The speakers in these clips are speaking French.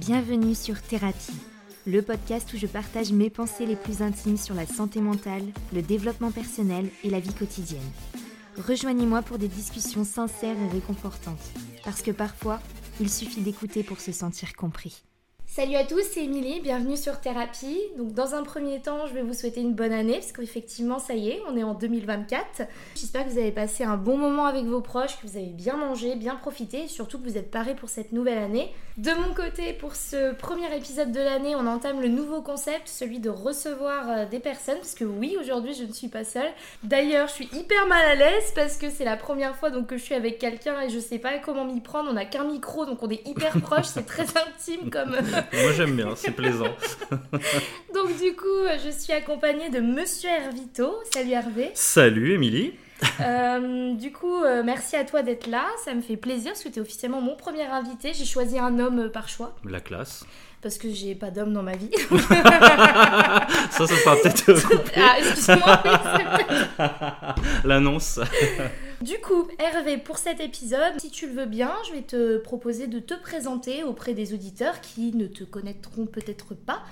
Bienvenue sur Thérapie, le podcast où je partage mes pensées les plus intimes sur la santé mentale, le développement personnel et la vie quotidienne. Rejoignez-moi pour des discussions sincères et réconfortantes, parce que parfois, il suffit d'écouter pour se sentir compris. Salut à tous, c'est Émilie, bienvenue sur Thérapie. Donc dans un premier temps, je vais vous souhaiter une bonne année parce qu'effectivement, ça y est, on est en 2024. J'espère que vous avez passé un bon moment avec vos proches, que vous avez bien mangé, bien profité et surtout que vous êtes parés pour cette nouvelle année. De mon côté, pour ce premier épisode de l'année, on entame le nouveau concept, celui de recevoir euh, des personnes parce que oui, aujourd'hui, je ne suis pas seule. D'ailleurs, je suis hyper mal à l'aise parce que c'est la première fois donc que je suis avec quelqu'un et je sais pas comment m'y prendre. On n'a qu'un micro donc on est hyper proche, c'est très intime comme Moi j'aime bien, c'est plaisant. Donc du coup, je suis accompagnée de Monsieur Hervito. Salut Hervé. Salut Émilie. Euh, du coup, euh, merci à toi d'être là. Ça me fait plaisir parce que tu es officiellement mon premier invité. J'ai choisi un homme par choix. La classe. Parce que j'ai pas d'homme dans ma vie. ça, ça sera peut-être Ah, excuse-moi. L'annonce. Du coup, Hervé, pour cet épisode, si tu le veux bien, je vais te proposer de te présenter auprès des auditeurs qui ne te connaîtront peut-être pas.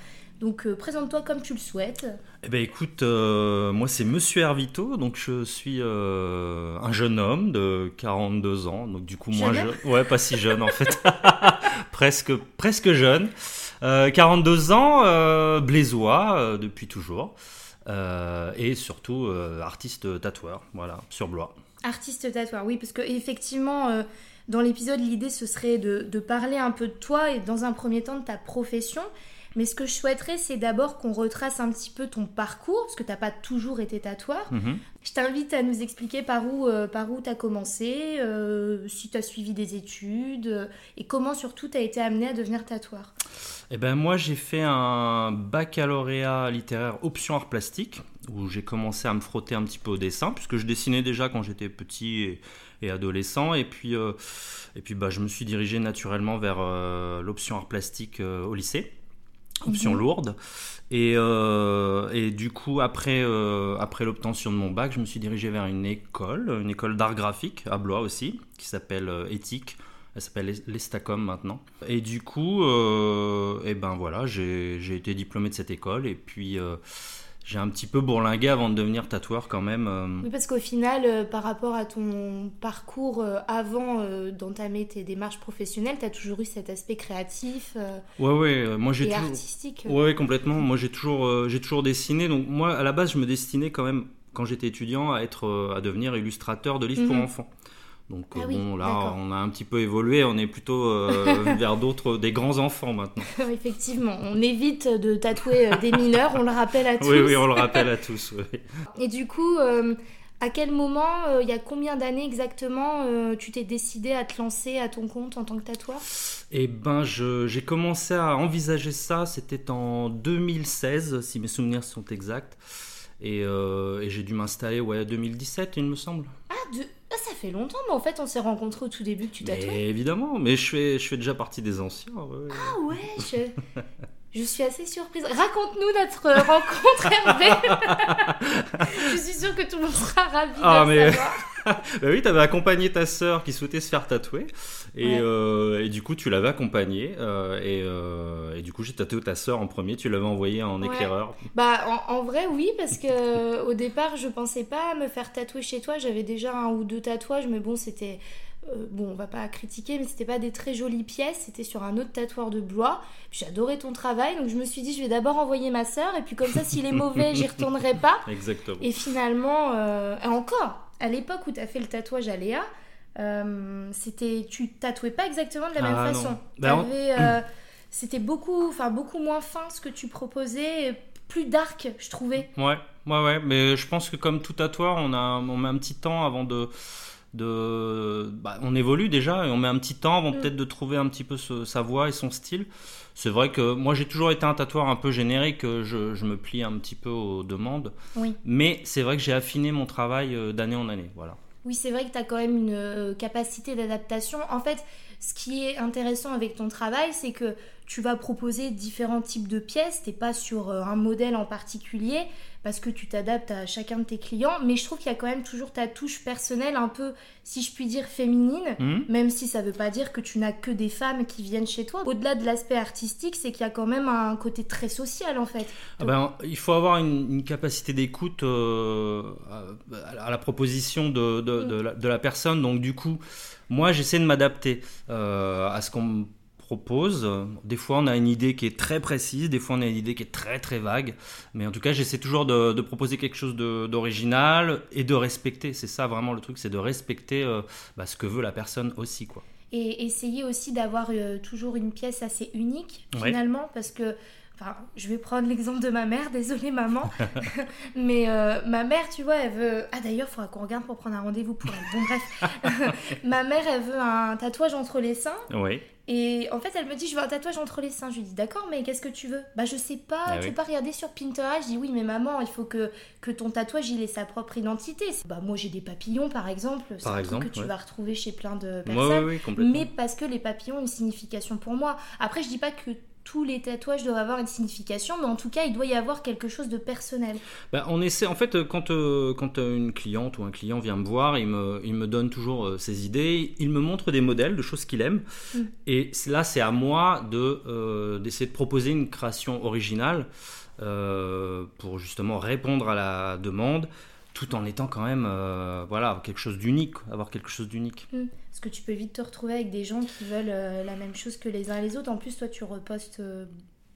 Donc euh, présente-toi comme tu le souhaites. Eh ben écoute, euh, moi c'est Monsieur Hervito, donc je suis euh, un jeune homme de 42 ans, donc du coup moins jeune, ouais pas si jeune en fait, presque presque jeune, 42 ans, blésois depuis toujours, et surtout artiste tatoueur, voilà sur Blois. Artiste tatoueur, oui, parce que effectivement, dans l'épisode, l'idée ce serait de, de, parler un peu de toi et dans un premier temps de ta profession. Mais ce que je souhaiterais, c'est d'abord qu'on retrace un petit peu ton parcours, parce que tu n'as pas toujours été tatoueur. Mhm. Je t'invite à nous expliquer par où euh, par où tu as commencé, euh, si tu as suivi des études, euh, et comment surtout tu as été amené à devenir tatoueur. Eh ben moi, j'ai fait un baccalauréat littéraire option art plastique, où j'ai commencé à me frotter un petit peu au dessin, puisque je dessinais déjà quand j'étais petit et, adolescent. Et puis, et puis bah, je me suis dirigé naturellement vers l'option art plastique au lycée option Mhm. lourde. Et, euh, et du coup, après, euh, après l'obtention de mon bac, je me suis dirigé vers une école, une école d'art graphique à Blois aussi, qui s'appelle euh, Éthique. Elle s'appelle l'Estacom maintenant. Et du coup, euh, et ben voilà, j'ai j'ai été diplômé de cette école. Et puis, j'ai un petit peu bourlingué avant de devenir tatoueur quand même. euh. Oui, parce qu'au final, euh, par rapport à ton parcours euh, avant euh, d'entamer tes démarches professionnelles, tu as toujours eu cet aspect créatif Ouais, ouais, moi j'ai et toujours. artistique. Ouais, ouais, complètement. Moi, j'ai toujours, j'ai toujours dessiné. Donc, moi, à la base, je me destinais quand même, quand j'étais étudiant, à être, à devenir illustrateur de livres pour Mhm. enfants. Donc, Ah euh, oui, bon, là, on a un petit peu évolué. On est plutôt euh, vers d'autres, des grands enfants maintenant. Effectivement, on évite de tatouer euh, des mineurs, on le rappelle à tous. Oui, oui, on le rappelle à tous. oui. Et du coup, euh, à quel moment, euh, il y a combien d'années exactement, tu t'es décidé à te lancer à ton compte en tant que tatoueur? Eh ben, j'ai commencé à envisager ça. C'était en 2016, si mes souvenirs sont exacts. Et, euh, et j'ai dû m'installer, ouais, 2017, il me semble. ah, de... ah, ça fait longtemps, mais en fait, on s'est rencontrés au tout début que tu tatouais. Mais évidemment, mais je fais, je fais déjà partie des anciens. ouais. Ah ouais, je... je suis assez surprise. Raconte-nous notre rencontre, Hervé. je suis sûre que tout le monde sera ravi Ah, de mais- savoir. Bah oui, t'avais accompagné ta sœur qui souhaitait se faire tatouer. Et, Ouais. euh, et du coup, tu l'avais accompagnée. euh, et, euh, et du coup, j'ai tatoué ta sœur en premier. Tu l'avais envoyée en Ouais. éclaireur. Bah, en, en vrai, oui, parce que au départ, je pensais pas me faire tatouer chez toi. J'avais déjà un ou deux tatouages, mais bon, c'était. Euh, bon, on va pas critiquer, mais c'était pas des très jolies pièces. C'était sur un autre tatoueur de Blois. J'adorais ton travail, donc je me suis dit, je vais d'abord envoyer ma sœur, et puis comme ça, s'il est mauvais, j'y retournerai pas. Exactement. Et finalement, euh, encore, à l'époque où tu as fait le tatouage à Léa, euh, c'était, tu tatouais pas exactement de la même Ah, non. façon. On- euh, c'était beaucoup, enfin beaucoup moins fin ce que tu proposais, plus dark, je trouvais. Ouais, ouais, ouais. Mais je pense que comme tout tatoueur, on, a, on met un petit temps avant de. De bah, on évolue déjà et on met un petit temps avant Mm. peut-être de trouver un petit peu ce- sa voix et son style. C'est vrai que moi j'ai toujours été un tatoueur un peu générique, euh, je, je me plie un petit peu aux demandes. Oui. Mais c'est vrai que j'ai affiné mon travail euh, d'année en année. Voilà. Oui, c'est vrai que tu as quand même une euh, capacité d'adaptation. En fait, ce qui est intéressant avec ton travail, c'est que tu vas proposer différents types de pièces. T'es pas sur un modèle en particulier parce que tu t'adaptes à chacun de tes clients, mais je trouve qu'il y a quand même toujours ta touche personnelle un peu, si je puis dire, féminine, Mhm. même si ça veut pas dire que tu n'as que des femmes qui viennent chez toi. Au-delà de l'aspect artistique, c'est qu'il y a quand même un côté très social en fait. Ah ben, il faut avoir une, une capacité d'écoute euh, à, la proposition de, de, de la, de la personne. Donc du coup, moi j'essaie de m'adapter euh, à ce qu'on me propose. Des fois on a une idée qui est très précise, des fois on a une idée qui est très très vague. Mais en tout cas j'essaie toujours de, de proposer quelque chose d'original et de respecter. C'est ça vraiment le truc, c'est de respecter euh, bah, ce que veut la personne aussi. quoi. Et essayer aussi d'avoir euh, toujours une pièce assez unique Ouais. finalement, parce que, enfin, je vais prendre l'exemple de ma mère, désolée maman, mais euh, ma mère, tu vois, elle veut... Ah d'ailleurs, il faudra qu'on regarde pour prendre un rendez-vous pour elle. Bon bref, ma mère, elle veut un tatouage entre les seins, Oui. Et en fait, elle me dit, je veux un tatouage entre les seins. Je lui dis, d'accord, mais qu'est-ce que tu veux? Bah, je sais pas, Ah tu oui. peux pas regarder sur Pinterest. Je dis, oui, mais maman, il faut que, que ton tatouage, il ait sa propre identité. Bah, moi, j'ai des papillons, par exemple. C'est Par un exemple, truc que tu vas retrouver chez plein de personnes. oui, oui, complètement. Mais parce que les papillons ont une signification pour moi. Après, je dis pas que tous les tatouages doivent avoir une signification, mais en tout cas, il doit y avoir quelque chose de personnel. Bah, on essaie, en fait, euh, quand, euh, quand euh, une cliente ou un client vient me voir, il me, il me donne toujours euh, ses idées, il me montre des modèles de choses qu'il aime. Mm. Et là, c'est à moi de, euh, d'essayer de proposer une création originale pour justement répondre à la demande, tout en étant quand même, euh, voilà, quelque chose d'unique, avoir quelque chose d'unique. Parce que tu peux vite te retrouver avec des gens qui veulent euh, la même chose que les uns et les autres. En plus, toi, tu repostes euh,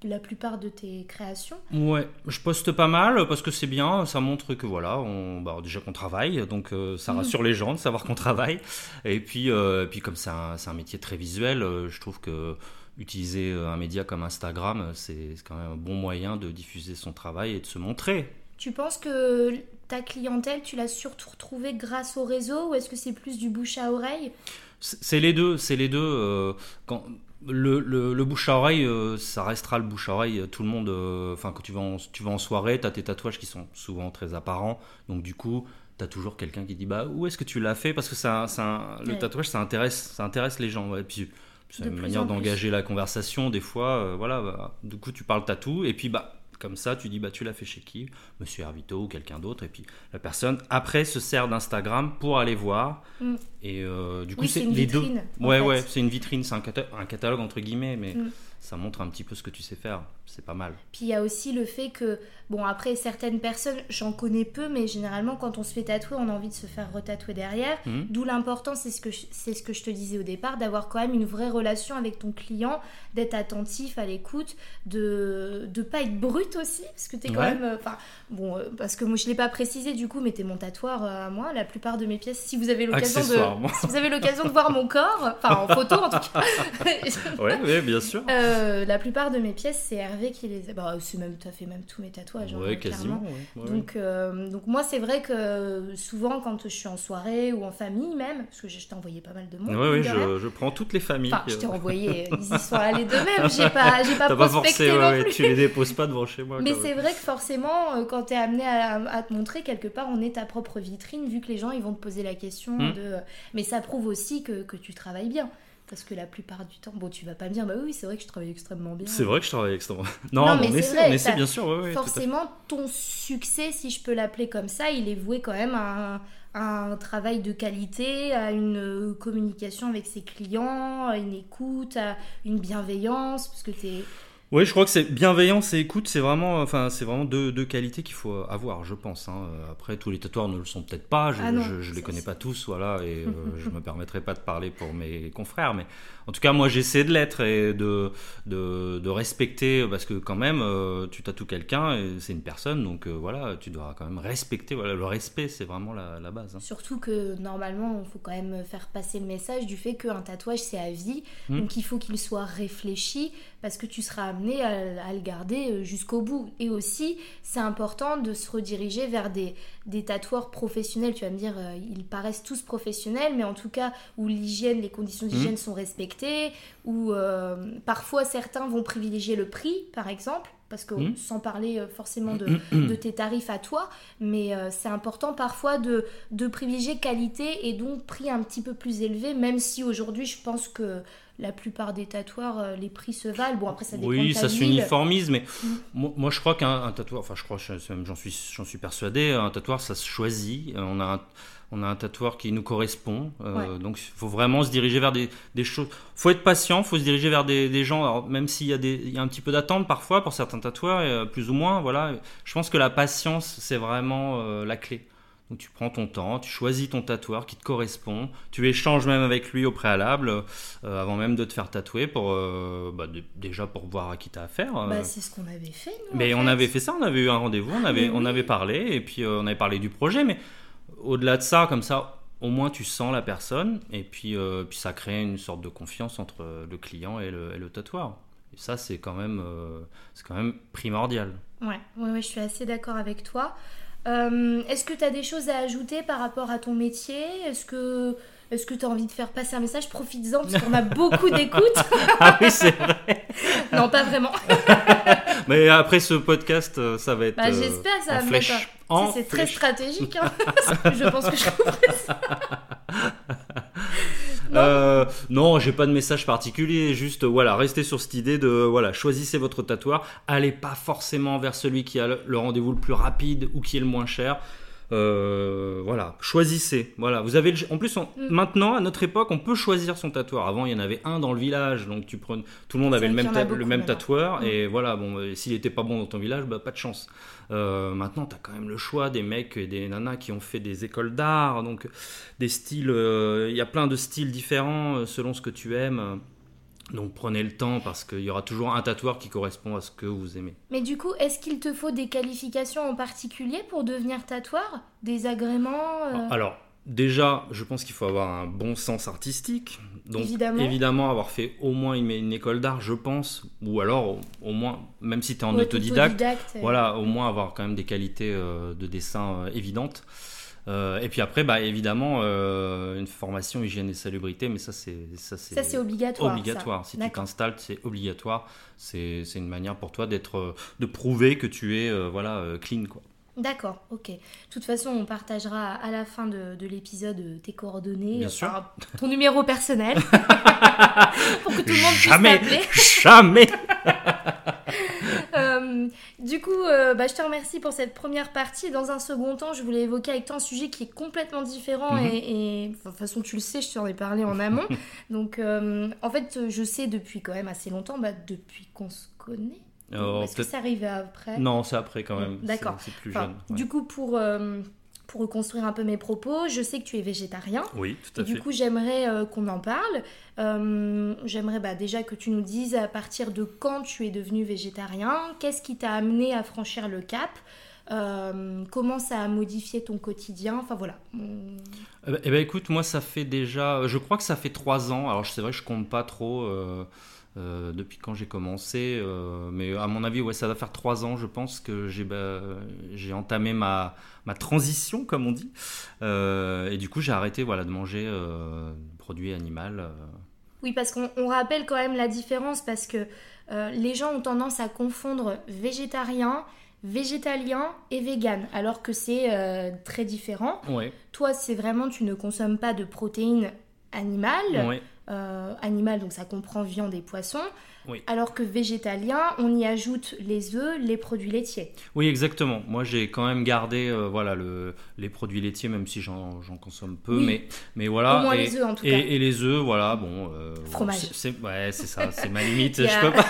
la plupart de tes créations. Ouais, je poste pas mal parce que c'est bien, ça montre que voilà, on, bah, déjà qu'on travaille, donc ça Mhm. rassure les gens de savoir qu'on travaille. Et puis, et puis comme c'est un, c'est un métier très visuel, je trouve que utiliser un média comme Instagram, c'est c'est quand même un bon moyen de diffuser son travail et de se montrer. Tu penses que ta clientèle, tu l'as surtout retrouvée grâce au réseau ou est-ce que c'est plus du bouche à oreille? C'est les deux, c'est les deux. euh, quand, le, le- le bouche à oreille, euh, ça restera le bouche à oreille. Tout le monde, euh, enfin, quand tu vas en, tu vas en soirée, tu as tes tatouages qui sont souvent très apparents. Donc, du coup, tu as toujours quelqu'un qui dit Bah, où est-ce que tu l'as fait? Parce que ça, ça- le Ouais. tatouage, ça intéresse, ça intéresse les gens. ouais. Et puis, c'est une manière d'engager la conversation. Des fois, euh, voilà, bah, du coup, tu parles tatou. Et puis, bah. Comme ça, tu dis, bah, tu l'as fait chez qui? Monsieur Hervito ou quelqu'un d'autre. Et puis, la personne, après, se sert d'Instagram pour aller voir. Mm. Et euh, du coup, Oui, c'est les deux. Ouais, fait. ouais, c'est une vitrine, c'est un, cata- un catalogue entre guillemets, mais Mm. ça montre un petit peu ce que tu sais faire. C'est pas mal. Puis il y a aussi le fait que, bon, après, certaines personnes, j'en connais peu, mais généralement, quand on se fait tatouer, on a envie de se faire retatouer derrière. Mhm. D'où l'important, c'est ce, que je- c'est ce que je te disais au départ, d'avoir quand même une vraie relation avec ton client, d'être attentif à l'écoute, de ne pas être brut aussi, parce que tu es quand Ouais. même. euh, Enfin, bon, euh, parce que moi, je ne l'ai pas précisé, du coup, mais t'es mon tatoueur euh, à moi. La plupart de mes pièces, si vous avez l'occasion de. Si vous avez l'occasion de voir mon corps, enfin en photo en tout cas, Ouais, ouais, bien sûr. euh, la plupart de mes pièces, c'est Hervé qui les a. Bah, c'est même, t'as fait même tous mes tatouages. hein, ouais, quasiment. ouais, ouais, Donc, euh, donc moi, c'est vrai que souvent, quand je suis en soirée ou en famille même, parce que je t'ai envoyé pas mal de monde. de rien. je, je prends toutes les familles. Enfin, je t'ai euh, envoyé, ils y sont allés d'eux-mêmes, j'ai pas, j'ai pas T'as pas prospecté forcé, non plus. tu les déposes pas devant chez moi. Mais c'est vrai que forcément, euh, quand t'es amené à, à te montrer, quelque part, on est ta propre vitrine, vu que les gens, ils vont te poser la question Mm. de... Mais ça prouve aussi que, que tu travailles bien. Parce que la plupart du temps, bon, tu vas pas me dire, bah oui, c'est vrai que je travaille extrêmement bien. C'est vrai que je travaille extrêmement. Non, Non, mais on c'est essaie, vrai, on essaie ça- bien sûr. Ouais, ouais. Forcément, ton succès, si je peux l'appeler comme ça, il est voué quand même à un, à un travail de qualité, à une euh, communication avec ses clients, à une écoute, à une bienveillance, parce que t'es... Oui, je crois que c'est bienveillance et écoute, c'est vraiment, enfin, c'est vraiment deux, deux qualités qu'il faut avoir, je pense. hein. Après, tous les tatoueurs ne le sont peut-être pas, je, Ah non, je, je les connais pas tous, voilà, et euh, je me permettrai pas de parler pour mes confrères, mais en tout cas, moi, j'essaie de l'être et de, de, de respecter, parce que quand même, euh, tu tatoues quelqu'un, et c'est une personne, donc euh, voilà, tu dois quand même respecter. Voilà, le respect, c'est vraiment la, la base. hein. Surtout que normalement, il faut quand même faire passer le message du fait qu'un tatouage, c'est à vie. Mm. Donc il faut qu'il soit réfléchi parce que tu seras amené à, à le garder euh, jusqu'au bout. Et aussi, c'est important de se rediriger vers des, des tatoueurs professionnels. Tu vas me dire, euh, ils paraissent tous professionnels, mais en tout cas, où l'hygiène, les conditions d'hygiène sont respectées, où euh, parfois certains vont privilégier le prix, par exemple. Parce que Mm. sans parler forcément de, de tes tarifs à toi, mais euh, c'est important parfois de, de privilégier qualité et donc prix un petit peu plus élevé, même si aujourd'hui je pense que la plupart des tatoueurs, les prix se valent. Bon, après, ça dépend Oui, de ça s'uniformise, mais Mm. moi, moi, je crois qu'un un tatoueur, enfin je crois, je- j'en suis, j'en suis persuadé, un tatoueur ça se choisit. Euh, On a un, on a un tatoueur qui nous correspond, euh, donc il faut vraiment se diriger vers des, des choses. faut être patient, faut se diriger vers des, des gens, alors, même s'il y, a des- il y a un petit peu d'attente parfois pour certains tatoueurs, euh, plus ou moins, voilà. Je pense que la patience, c'est vraiment euh, la clé. Donc tu prends ton temps, tu choisis ton tatoueur qui te correspond, tu échanges même avec lui au préalable, euh, avant même de te faire tatouer, pour, euh, bah, déjà pour voir à qui t'as affaire. euh. Bah, c'est ce qu'on avait fait, nous. Mais en on fait. avait fait ça, on avait eu un rendez-vous, on avait, on oui. avait parlé, et puis on avait parlé du projet, mais au-delà de ça, comme ça, au moins tu sens la personne, et puis, puis ça crée une sorte de confiance entre le client et le, et le tatoueur. Et ça, c'est quand, même, c'est quand même primordial. Ouais, ouais, ouais, je suis assez d'accord avec toi. Euh, Est-ce que tu as des choses à ajouter par rapport à ton métier? Est-ce que est-ce que tu as envie de faire passer un message? Profites-en parce qu'on a beaucoup d'écoutes. ah oui, c'est vrai. non, pas vraiment. Mais après ce podcast, euh, ça va être Bah, euh, J'espère ça en va me flèche. C'est très stratégique. hein. je pense que je trouverai ça. Non. Euh, non, j'ai pas de message particulier. Juste, euh, voilà, restez sur cette idée de, voilà, choisissez votre tatoueur. Allez pas forcément vers celui qui a le rendez-vous le plus rapide ou qui est le moins cher. Euh, voilà, choisissez. Voilà, vous avez, le- en plus, on- Mm. maintenant, à notre époque, on peut choisir son tatoueur. Avant, il y en avait un dans le village, donc tu prenais, tout le monde avait le même, le même tatoueur. Mm. Et voilà, bon, euh, s'il était pas bon dans ton village, bah pas de chance. Euh, maintenant, tu as quand même le choix des mecs et des nanas qui ont fait des écoles d'art, donc des styles. euh, Il y a plein de styles différents selon ce que tu aimes. Donc prenez le temps parce qu'il y aura toujours un tatoueur qui correspond à ce que vous aimez. Mais du coup, est-ce qu'il te faut des qualifications en particulier pour devenir tatoueur? Des agréments euh, Alors, déjà, je pense qu'il faut avoir un bon sens artistique. Donc, Évidemment. avoir fait au moins une, une école d'art, je pense. Ou alors, au, au moins, même si tu es en ouais, autodidacte, autodidacte, voilà, au moins avoir quand même des qualités euh, de dessin euh, évidentes. Euh, et puis après, bah, évidemment, euh, une formation hygiène et salubrité, mais ça, c'est ça, c'est obligatoire. obligatoire. Si tu t'installes, c'est obligatoire. C'est c'est une manière pour toi d'être, euh, de prouver que tu es, euh, voilà, clean, quoi. D'accord, ok. De toute façon, on partagera à la fin de, de l'épisode tes coordonnées, Bien enfin, ton numéro personnel, pour que tout le monde Jamais, puisse t'appeler. jamais. Euh, du coup, euh, bah, je te remercie pour cette première partie. Dans un second temps, je voulais évoquer avec toi un sujet qui est complètement différent Mhm. et, de toute façon, tu le sais, je t'en ai parlé en amont. Donc, euh, en fait, je sais depuis quand même assez longtemps, bah, depuis qu'on se connaît. Oh, Est-ce que ça arrivait après? Non, c'est après quand même. D'accord. C'est plus Enfin, jeune. ouais. Du coup, pour, pour reconstruire un peu mes propos, je sais que tu es végétarien. Oui, tout Et à du fait. coup, j'aimerais euh, qu'on en parle. Euh, j'aimerais bah, déjà que tu nous dises à partir de quand tu es devenu végétarien, qu'est-ce qui t'a amené à franchir le cap, euh, comment ça a modifié ton quotidien? Enfin voilà. Eh ben, eh ben, écoute, moi ça fait déjà, je crois que ça fait trois ans. Alors c'est vrai que je compte pas trop euh, depuis quand j'ai commencé, euh, mais à mon avis, ouais, ça va faire trois ans, je pense que j'ai bah, entamé ma ma transition, comme on dit, Euh, et du coup j'ai arrêté voilà de manger euh, produits animaux. Oui, parce qu'on on rappelle quand même la différence parce que les gens ont tendance à confondre végétarien, végétalien et vegan, alors que c'est très différent. Ouais, Toi, c'est vraiment, tu ne consommes pas de protéines animales. ouais. Euh, animal, donc ça comprend viande et poisson. Oui. Alors que végétalien, on y ajoute les œufs, les produits laitiers. Oui, exactement. Moi, j'ai quand même gardé euh, voilà, le, les produits laitiers, même si j'en consomme peu. Oui. Mais, mais voilà. Au moins et, les œufs en tout et, cas. et les œufs, voilà, bon. euh, Fromage. c'est- c'est- ouais, c'est ça, c'est ma limite. Je peux pas.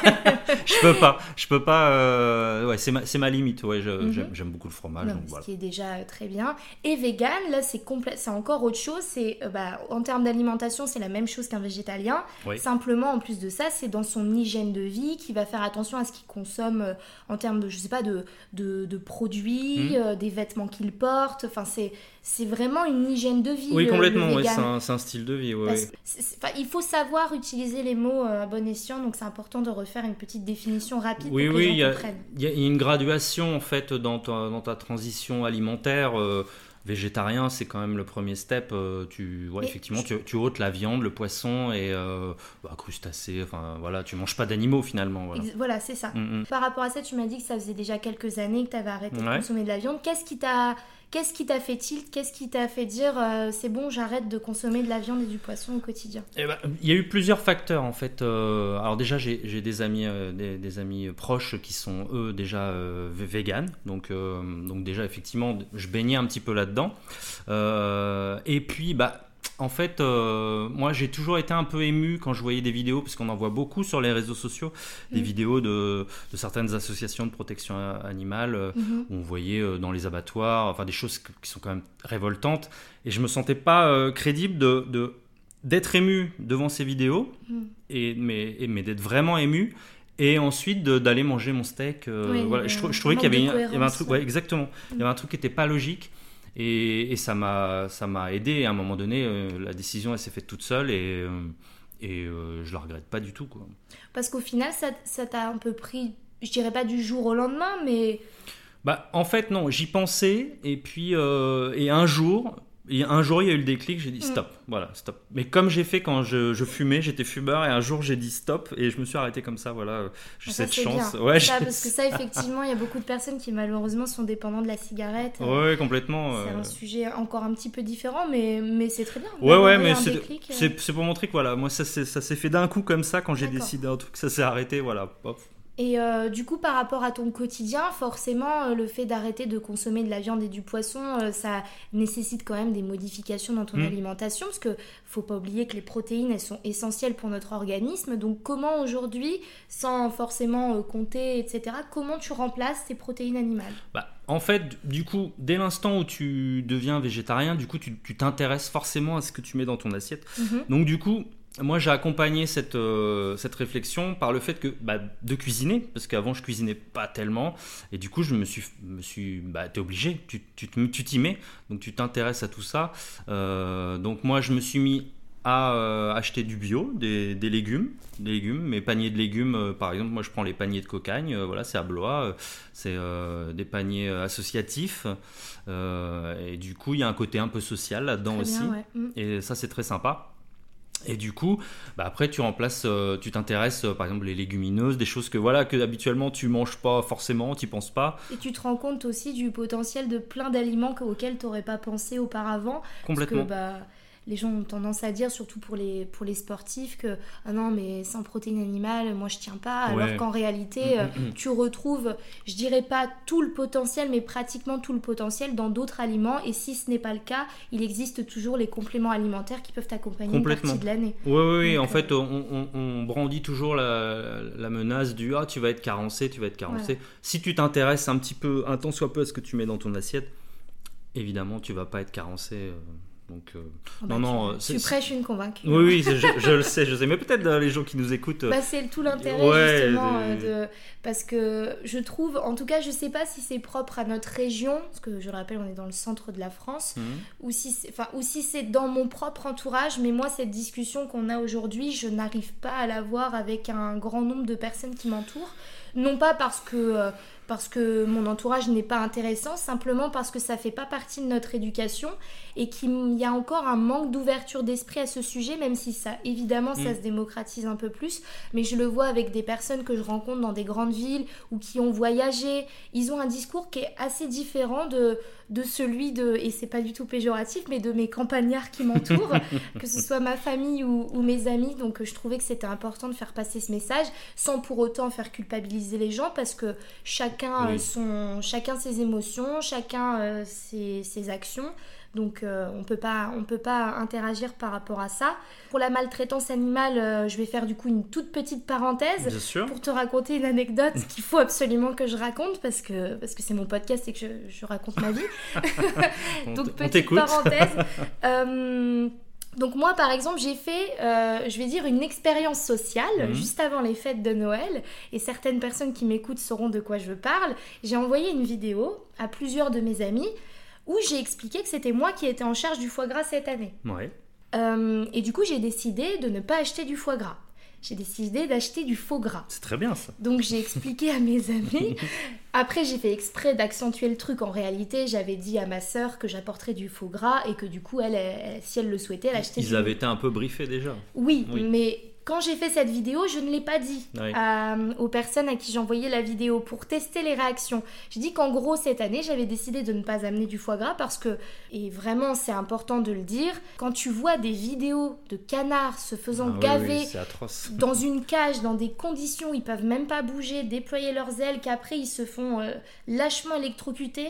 je peux pas. Je peux pas. ouais, c'est ma, c'est ma limite. Ouais, je- Mhm. j'aime beaucoup le fromage. Non, donc ce voilà. qui est déjà euh, très bien. Et vegan, là, c'est encore autre chose. C'est bah, en termes d'alimentation, c'est la même chose qu'un végétalien. Oui. Simplement, en plus de ça, c'est dans son hygiène de vie qui va faire attention à ce qu'il consomme euh, en termes de, je sais pas, de, de, de produits, Mhm. euh, des vêtements qu'il porte. Enfin, c'est c'est vraiment une hygiène de vie. Oui, le- le complètement. ouais, vegan. c'est un, c'est un style de vie. ouais, ouais. il faut savoir utiliser les mots euh, à bon escient, donc c'est important de refaire une petite définition rapide Oui, pour que oui, les il y gens a- comprennent. Il y a une graduation en fait dans ta, dans ta transition alimentaire. euh, végétarien, c'est quand même le premier step. euh, tu, ouais, effectivement, tu, tu ôtes la viande, le poisson et euh, bah, crustacés. Enfin, voilà, tu manges pas d'animaux finalement. Voilà. Voilà, c'est ça. Mm, mm. Par rapport à ça, tu m'as dit que ça faisait déjà quelques années que tu avais arrêté de consommer de la viande. Qu'est-ce qui t'a Qu'est-ce qui t'a fait tilt? Qu'est-ce qui t'a fait dire euh, c'est bon, j'arrête de consommer de la viande et du poisson au quotidien? Eh ben, Il y a eu plusieurs facteurs en fait. Euh, alors déjà, j'ai des amis, euh, des, amis proches qui sont eux déjà véganes, donc donc déjà effectivement, je baignais un petit peu là-dedans. et puis bah en fait, euh, moi j'ai toujours été un peu ému quand je voyais des vidéos, parce qu'on en voit beaucoup sur les réseaux sociaux, des mm. vidéos de, certaines associations de protection animale, euh, mm-hmm. où on voyait euh, dans les abattoirs, enfin des choses qui sont quand même révoltantes, et je me sentais pas crédible de, d'être ému devant ces vidéos, mm. et, mais, mais d'être vraiment ému et ensuite d'aller manger mon steak. voilà. je, trouvais qu'il y, avait un truc, ouais, exactement, il y avait un truc qui n'était pas logique. Et, ça m'a ça m'a aidé. À un moment donné, euh, la décision elle s'est faite toute seule et euh, et euh, je la regrette pas du tout quoi. Parce qu'au final, ça t'a un peu pris, je dirais pas du jour au lendemain, mais bah en fait non, j'y pensais et puis et un jour et un jour, il y a eu le déclic, j'ai dit mm. stop, voilà, stop. Mais comme j'ai fait quand je, fumais, j'étais fumeur, et un jour j'ai dit stop, et je me suis arrêté comme ça, voilà, j'ai ah, cette chance. Ouais, ça, parce que ça, effectivement, il y a beaucoup de personnes qui malheureusement sont dépendantes de la cigarette. Ouais, complètement. C'est un euh. sujet encore un petit peu différent, mais, mais c'est très bien. Ouais, ouais, mais euh. c'est pour montrer que voilà, moi ça s'est fait d'un coup comme ça quand j'ai décidé un truc, ça s'est arrêté, voilà, hop, et euh, du coup, par rapport à ton quotidien, forcément, euh, le fait d'arrêter de consommer de la viande et du poisson, euh, ça nécessite quand même des modifications dans ton mmh. alimentation, parce que faut pas oublier que les protéines, elles sont essentielles pour notre organisme. Donc, comment aujourd'hui, sans forcément compter, etc., comment tu remplaces ces protéines animales? Bah, En fait, du coup, dès l'instant où tu deviens végétarien, du coup, tu t'intéresses forcément à ce que tu mets dans ton assiette. Mmh. Donc, du coup, moi, j'ai accompagné cette, euh, cette réflexion par le fait que bah, de cuisiner, parce qu'avant je cuisinais pas tellement, et du coup je me suis, me suis, bah, t'es obligé, tu t'y mets, donc tu t'intéresses à tout ça. Euh, donc moi, je me suis mis à euh, acheter du bio, des, des, légumes, des légumes, mes paniers de légumes, par exemple, moi je prends les paniers de cocagne, voilà, c'est à Blois, c'est des paniers associatifs, et du coup il y a un côté un peu social là-dedans aussi, mm. et ça c'est très sympa. Et du coup, bah après tu remplaces, euh, tu t'intéresses euh, par exemple les légumineuses, des choses que voilà que habituellement tu manges pas forcément, tu penses pas. Et tu te rends compte aussi du potentiel de plein d'aliments auxquels tu n'aurais pas pensé auparavant. Complètement. Parce que, bah, les gens ont tendance à dire, surtout pour les, pour les sportifs, que ah non, mais sans protéines animales, moi je tiens pas. Alors qu'en réalité, mm, mm, mm. tu retrouves, je dirais pas tout le potentiel, mais pratiquement tout le potentiel dans d'autres aliments. Et si ce n'est pas le cas, il existe toujours les compléments alimentaires qui peuvent t'accompagner une partie de l'année. Oui, oui, oui. en euh, fait, on, brandit toujours la, menace du ah, tu vas être carencé, tu vas être carencé. Si tu t'intéresses un petit peu, un temps soit peu à ce que tu mets dans ton assiette, évidemment, tu vas pas être carencé. Euh, donc, euh, oh bah, non, non. Tu, tu prêches une convaincue. Oui, oui, je, le sais, je sais. Mais peut-être euh, les gens qui nous écoutent. Bah, c'est tout l'intérêt, justement, euh, de... parce que je trouve, en tout cas, je sais pas si c'est propre à notre région, parce que je le rappelle, on est dans le centre de la France, mhm. ou si enfin, ou si c'est dans mon propre entourage, mais moi, cette discussion qu'on a aujourd'hui, je n'arrive pas à la voir avec un grand nombre de personnes qui m'entourent. Non pas parce que parce que mon entourage n'est pas intéressant, simplement parce que ça fait pas partie de notre éducation et qu'il y a encore un manque d'ouverture d'esprit à ce sujet, même si ça, évidemment, ça mm. se démocratise un peu plus. Mais je le vois avec des personnes que je rencontre dans des grandes villes ou qui ont voyagé. Ils ont un discours qui est assez différent de, de celui de, et c'est pas du tout péjoratif, mais de mes campagnards qui m'entourent, que ce soit ma famille ou, mes amis. Donc je trouvais que c'était important de faire passer ce message sans pour autant faire culpabiliser les gens parce que chacun, euh, son, chacun ses émotions, chacun euh, ses, ses actions. Donc euh, on peut pas on peut pas interagir par rapport à ça. Pour la maltraitance animale, euh, je vais faire du coup une toute petite parenthèse pour te raconter une anecdote qu'il faut absolument que je raconte parce que parce que c'est mon podcast et que je, raconte ma vie. donc petite parenthèse. Euh, donc moi, par exemple, j'ai fait, je vais dire, une expérience sociale mhm. juste avant les fêtes de Noël. Et certaines personnes qui m'écoutent sauront de quoi je parle. J'ai envoyé une vidéo à plusieurs de mes amis où j'ai expliqué que c'était moi qui étais en charge du foie gras cette année. Ouais. Euh, et du coup, j'ai décidé de ne pas acheter du foie gras. J'ai décidé d'acheter du faux gras. C'est très bien ça. Donc j'ai expliqué à mes amis. Après, j'ai fait exprès d'accentuer le truc. En réalité, j'avais dit à ma sœur que j'apporterais du faux gras et que du coup, elle, si elle le souhaitait, elle achetait. Ils avaient été un peu briefés déjà. Oui, mais quand j'ai fait cette vidéo, je ne l'ai pas dit aux personnes à qui j'envoyais la vidéo pour tester les réactions. J'ai dit qu'en gros, cette année, j'avais décidé de ne pas amener du foie gras parce que, et vraiment c'est important de le dire, quand tu vois des vidéos de canards se faisant ah gaver dans une cage, dans des conditions où ils peuvent même pas bouger, déployer leurs ailes, qu'après ils se font euh, lâchement électrocuter,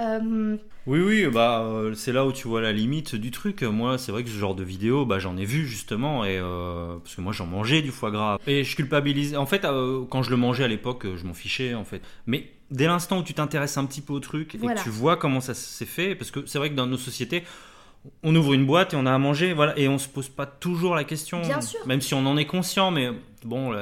euh, oui, oui, bah euh, c'est là où tu vois la limite du truc. Moi, c'est vrai que ce genre de vidéo, bah j'en ai vu justement, et euh, parce que moi j'en mangeais du foie gras. Et je culpabilise. En fait, quand je le mangeais à l'époque, je m'en fichais en fait. Mais dès l'instant où tu t'intéresses un petit peu au truc et que tu vois comment ça s'est fait, parce que c'est vrai que dans nos sociétés, on ouvre une boîte et on a à manger, voilà, et on se pose pas toujours la question, Bien sûr. même si on en est conscient, mais bon,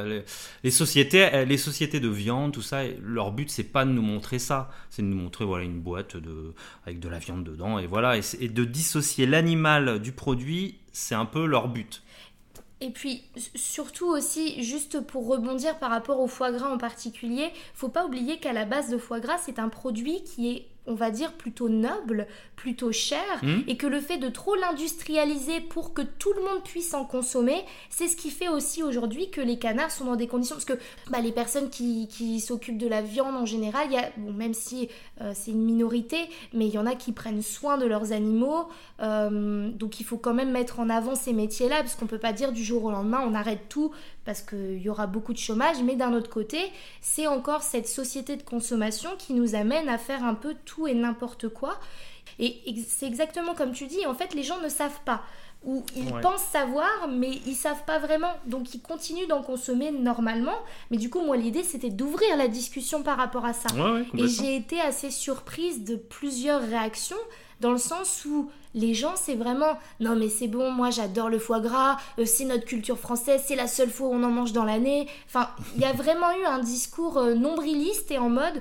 les, sociétés, les sociétés de viande, tout ça, leur but c'est pas de nous montrer ça, c'est de nous montrer voilà une boîte de, avec de la viande dedans, et voilà, et, de dissocier l'animal du produit, c'est un peu leur but. Et puis surtout aussi, juste pour rebondir par rapport au foie gras en particulier, faut pas oublier qu'à la base de foie gras, c'est un produit qui est on va dire, plutôt noble, plutôt cher, hmm. et que le fait de trop l'industrialiser pour que tout le monde puisse en consommer, c'est ce qui fait aussi aujourd'hui que les canards sont dans des conditions... Parce que bah, les personnes qui, s'occupent de la viande en général, y a, même si euh, c'est une minorité, mais il y en a qui prennent soin de leurs animaux, euh, donc il faut quand même mettre en avant ces métiers-là, parce qu'on peut pas dire du jour au lendemain, on arrête tout parce qu'il y aura beaucoup de chômage, mais d'un autre côté, c'est encore cette société de consommation qui nous amène à faire un peu tout et n'importe quoi. Et c'est exactement comme tu dis, en fait, les gens ne savent pas. Ou ils pensent savoir, mais ils savent pas vraiment. Donc ils continuent d'en consommer normalement. Mais du coup, moi, l'idée, c'était d'ouvrir la discussion par rapport à ça. et j'ai été assez surprise de plusieurs réactions dans le sens où les gens, c'est vraiment non, mais c'est bon, moi j'adore le foie gras, euh, c'est notre culture française, c'est la seule fois où on en mange dans l'année. Enfin, il y a vraiment eu un discours euh, nombriliste et en mode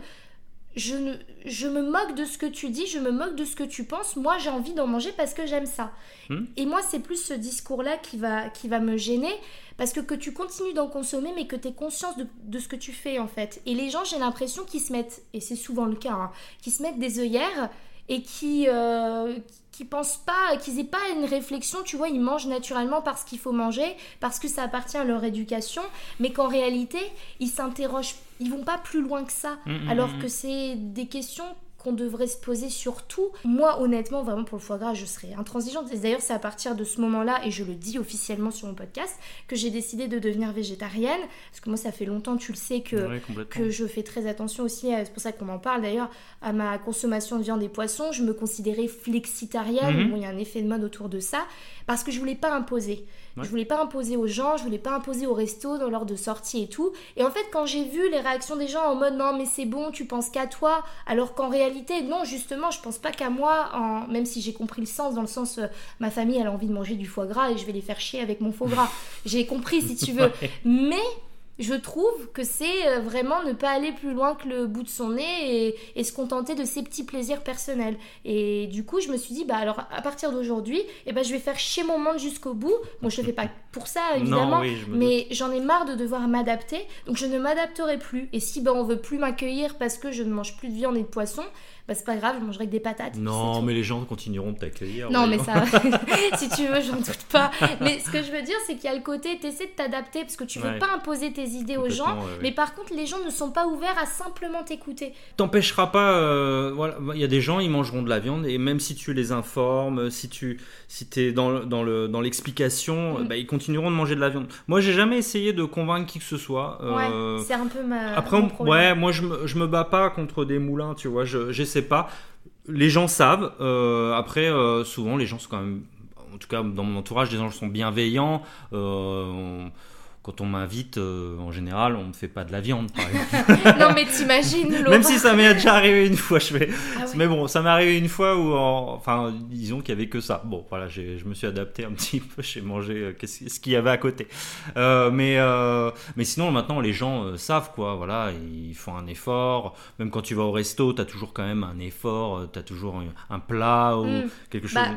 je, ne, je me moque de ce que tu dis, je me moque de ce que tu penses, moi j'ai envie d'en manger parce que j'aime ça. Hmm. Et moi, c'est plus ce discours-là qui va, qui va me gêner parce que que tu continues d'en consommer, mais que tu aies conscience de, ce que tu fais en fait. Et les gens, j'ai l'impression qu'ils se mettent, et c'est souvent le cas, hein, qu'ils se mettent des œillères et qui, euh, qui pensent pas, qu'ils aient pas une réflexion, tu vois, ils mangent naturellement parce qu'il faut manger, parce que ça appartient à leur éducation, mais qu'en réalité, ils s'interrogent, ils vont pas plus loin que ça, mmh, mmh, alors mmh. que c'est des questions qu'on devrait se poser sur tout. Moi, honnêtement, vraiment pour le foie gras, je serais intransigeante. d'ailleurs, c'est à partir de ce moment-là, et je le dis officiellement sur mon podcast, que j'ai décidé de devenir végétarienne. Parce que moi, ça fait longtemps, tu le sais, que, que je fais très attention aussi, c'est pour ça qu'on en parle d'ailleurs, à ma consommation de viande et poissons. Je me considérais flexitarienne. Mhm. Bon, il y a un effet de mode autour de ça. Parce que je voulais pas imposer. Je voulais pas imposer aux gens, je voulais pas imposer au resto dans l'heure de sortie et tout. Et en fait, quand j'ai vu les réactions des gens en mode non, mais c'est bon, tu penses qu'à toi, alors qu'en réalité, non, justement, je pense pas qu'à moi, en... même si j'ai compris le sens, dans le sens, euh, ma famille, elle a envie de manger du foie gras et je vais les faire chier avec mon foie gras. j'ai compris, si tu veux. Mais je trouve que c'est euh, vraiment ne pas aller plus loin que le bout de son nez et, se contenter de ses petits plaisirs personnels. Et du coup, je me suis dit, bah alors à partir d'aujourd'hui, eh ben, je vais faire chier mon monde jusqu'au bout. Bon, je le fais pas pour ça, évidemment, mais j'en ai marre de devoir m'adapter, donc je ne m'adapterai plus. Et si ben, on veut plus m'accueillir parce que je ne mange plus de viande et de poisson, bah, c'est pas grave, je mangerai que des patates. Non, mais les gens continueront de t'accueillir. Non, mais ça, si tu veux, j'en doute pas. Mais ce que je veux dire, c'est qu'il y a le côté, tu essaies de t'adapter parce que tu veux pas imposer tes idées aux gens, mais par contre, les gens ne sont pas ouverts à simplement t'écouter. T'empêcheras pas, euh, voilà, il y a des gens, ils mangeront de la viande et même si tu les informes, si tu si es dans, dans, le, dans l'explication, mm. bah, ils continueront de manger de la viande. Moi, j'ai jamais essayé de convaincre qui que ce soit. Euh, ouais, c'est un peu ma. Après, ouais, moi, je me, je me bats pas contre des moulins, tu vois, j'essaie pas. Les gens savent. Euh, après, euh, souvent, les gens sont quand même, en tout cas dans mon entourage, les gens sont bienveillants. Euh, quand on m'invite, euh, en général, on ne fait pas de la viande, par exemple. non, mais t'imagines, Même si ça m'est déjà arrivé une fois, je fais. Ah mais bon, ça m'est arrivé une fois où, enfin, disons qu'il y avait que ça. Bon, voilà, je me suis adapté un petit peu, j'ai mangé euh, ce qu'il y avait à côté. Euh, mais, mais sinon, maintenant, les gens savent, quoi. Voilà, ils font un effort. Même quand tu vas au resto, tu as toujours quand même un effort, tu as toujours un, plat ou hmm. quelque chose. Bah,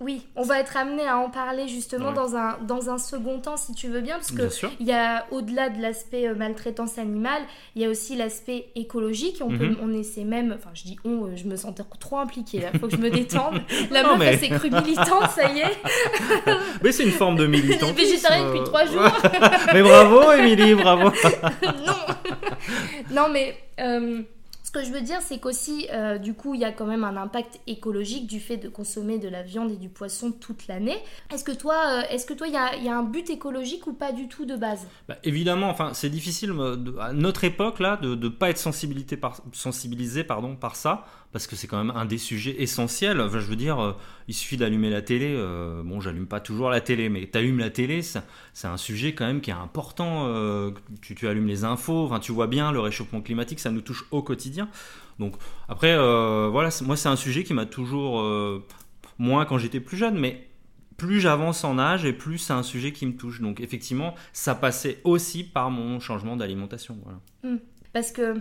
Oui, on va être amené à en parler justement Ouais. dans, un, dans un second temps si tu veux bien, parce que il y a au-delà de l'aspect euh, maltraitance animale, il y a aussi l'aspect écologique. On, peut, Mhm. on essaie même, enfin je dis on, euh, je me sens trop impliquée là, faut que je me détende. La Non, meuf mais- elle s'est crue militante, ça y est. Mais c'est une forme de militantisme. Végétarienne depuis trois jours. Mais bravo, Émilie, bravo. non Non, mais euh, ce que je veux dire, c'est qu'aussi, euh, du coup, il y a quand même un impact écologique du fait de consommer de la viande et du poisson toute l'année. Est-ce que toi, euh, est-ce que toi, il y a, un but écologique ou pas du tout de base? Bah, évidemment, enfin, c'est difficile à notre époque là de ne pas être sensibilisé par ça parce que c'est quand même un des sujets essentiels. Enfin, je veux dire, euh, il suffit d'allumer la télé. euh, bon, j'allume pas toujours la télé, mais t'allumes la télé, c'est un sujet quand même qui est important. euh, tu, allumes les infos, enfin, tu vois bien le réchauffement climatique, ça nous touche au quotidien. Donc après, voilà, moi c'est un sujet qui m'a toujours moins quand j'étais plus jeune, mais plus j'avance en âge et plus c'est un sujet qui me touche. Donc effectivement, ça passait aussi par mon changement d'alimentation. Voilà. Parce que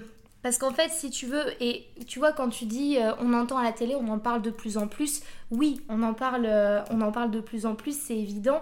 parce qu'en fait, si tu veux, et tu vois, quand tu dis euh, on entend à la télé, on en parle de plus en plus, oui, on en parle, euh, on en parle de plus en plus, c'est évident.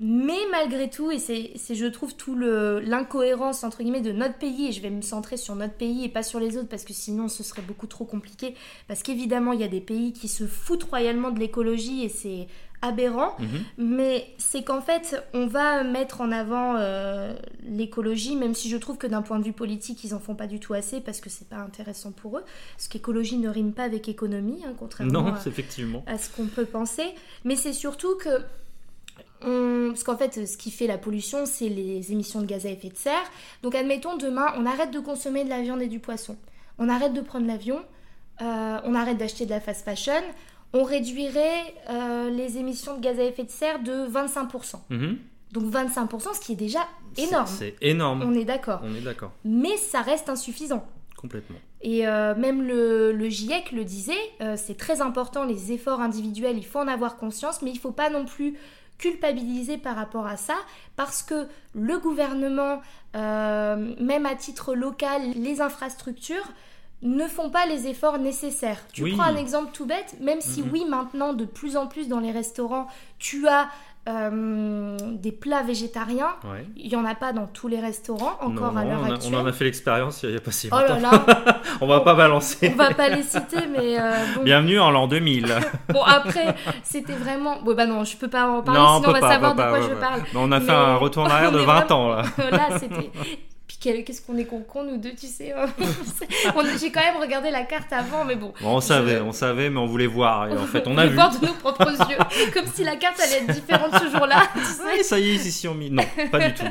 Mais malgré tout, et c'est, c'est, je trouve, tout le, l'incohérence, entre guillemets, de notre pays, et je vais me centrer sur notre pays et pas sur les autres, parce que sinon ce serait beaucoup trop compliqué. Parce qu'évidemment, il y a des pays qui se foutent royalement de l'écologie, et c'est aberrant. Mhm. Mais c'est qu'en fait, on va mettre en avant euh, l'écologie, même si je trouve que d'un point de vue politique, ils en font pas du tout assez parce que c'est pas intéressant pour eux. Parce qu'écologie ne rime pas avec économie, hein, contrairement Non, à, c'est effectivement. à ce qu'on peut penser. Mais c'est surtout que. on- Parce qu'en fait, ce qui fait la pollution, c'est les émissions de gaz à effet de serre. Donc, admettons, demain, on arrête de consommer de la viande et du poisson. On arrête de prendre l'avion. euh, on arrête d'acheter de la fast fashion. On réduirait euh, les émissions de gaz à effet de serre de 25%. Mhm. Donc 25%, ce qui est déjà énorme. C'est énorme. On est d'accord. On est d'accord, Mais ça reste insuffisant. complètement. Et euh, même le, le GIEC le disait, euh, c'est très important, les efforts individuels, il faut en avoir conscience, mais il ne faut pas non plus culpabiliser par rapport à ça, parce que le gouvernement, euh, même à titre local, les infrastructures, ne font pas les efforts nécessaires. Tu Oui. prends un exemple tout bête, même si Mhm. oui, maintenant, de plus en plus dans les restaurants, tu as euh, des plats végétariens, Ouais. il n'y en a pas dans tous les restaurants, encore Non, à l'heure actuelle. on en a fait l'expérience il n'y a pas si Oh longtemps. là là, on va pas balancer. on va pas les citer, mais euh, bon. Bienvenue en l'an 2000. Bon, après, c'était vraiment. Bon, bah non, je peux pas en parler, non, sinon on va pas, savoir de quoi ouais, je ouais. parle. Mais on a fait un retour en arrière de est 20 vraiment- ans là. Là, c'était. Qu'est-ce qu'on est con, con, nous deux, tu sais. J'ai quand même regardé la carte avant, mais bon. Bon, on Je- savait, on savait, mais on voulait voir. Et en fait, on a vu. voir de nos propres yeux. Comme si la carte allait être différente ce jour-là, tu sais. Ouais, ça y est, ils s'y ont mis. Non, pas du tout.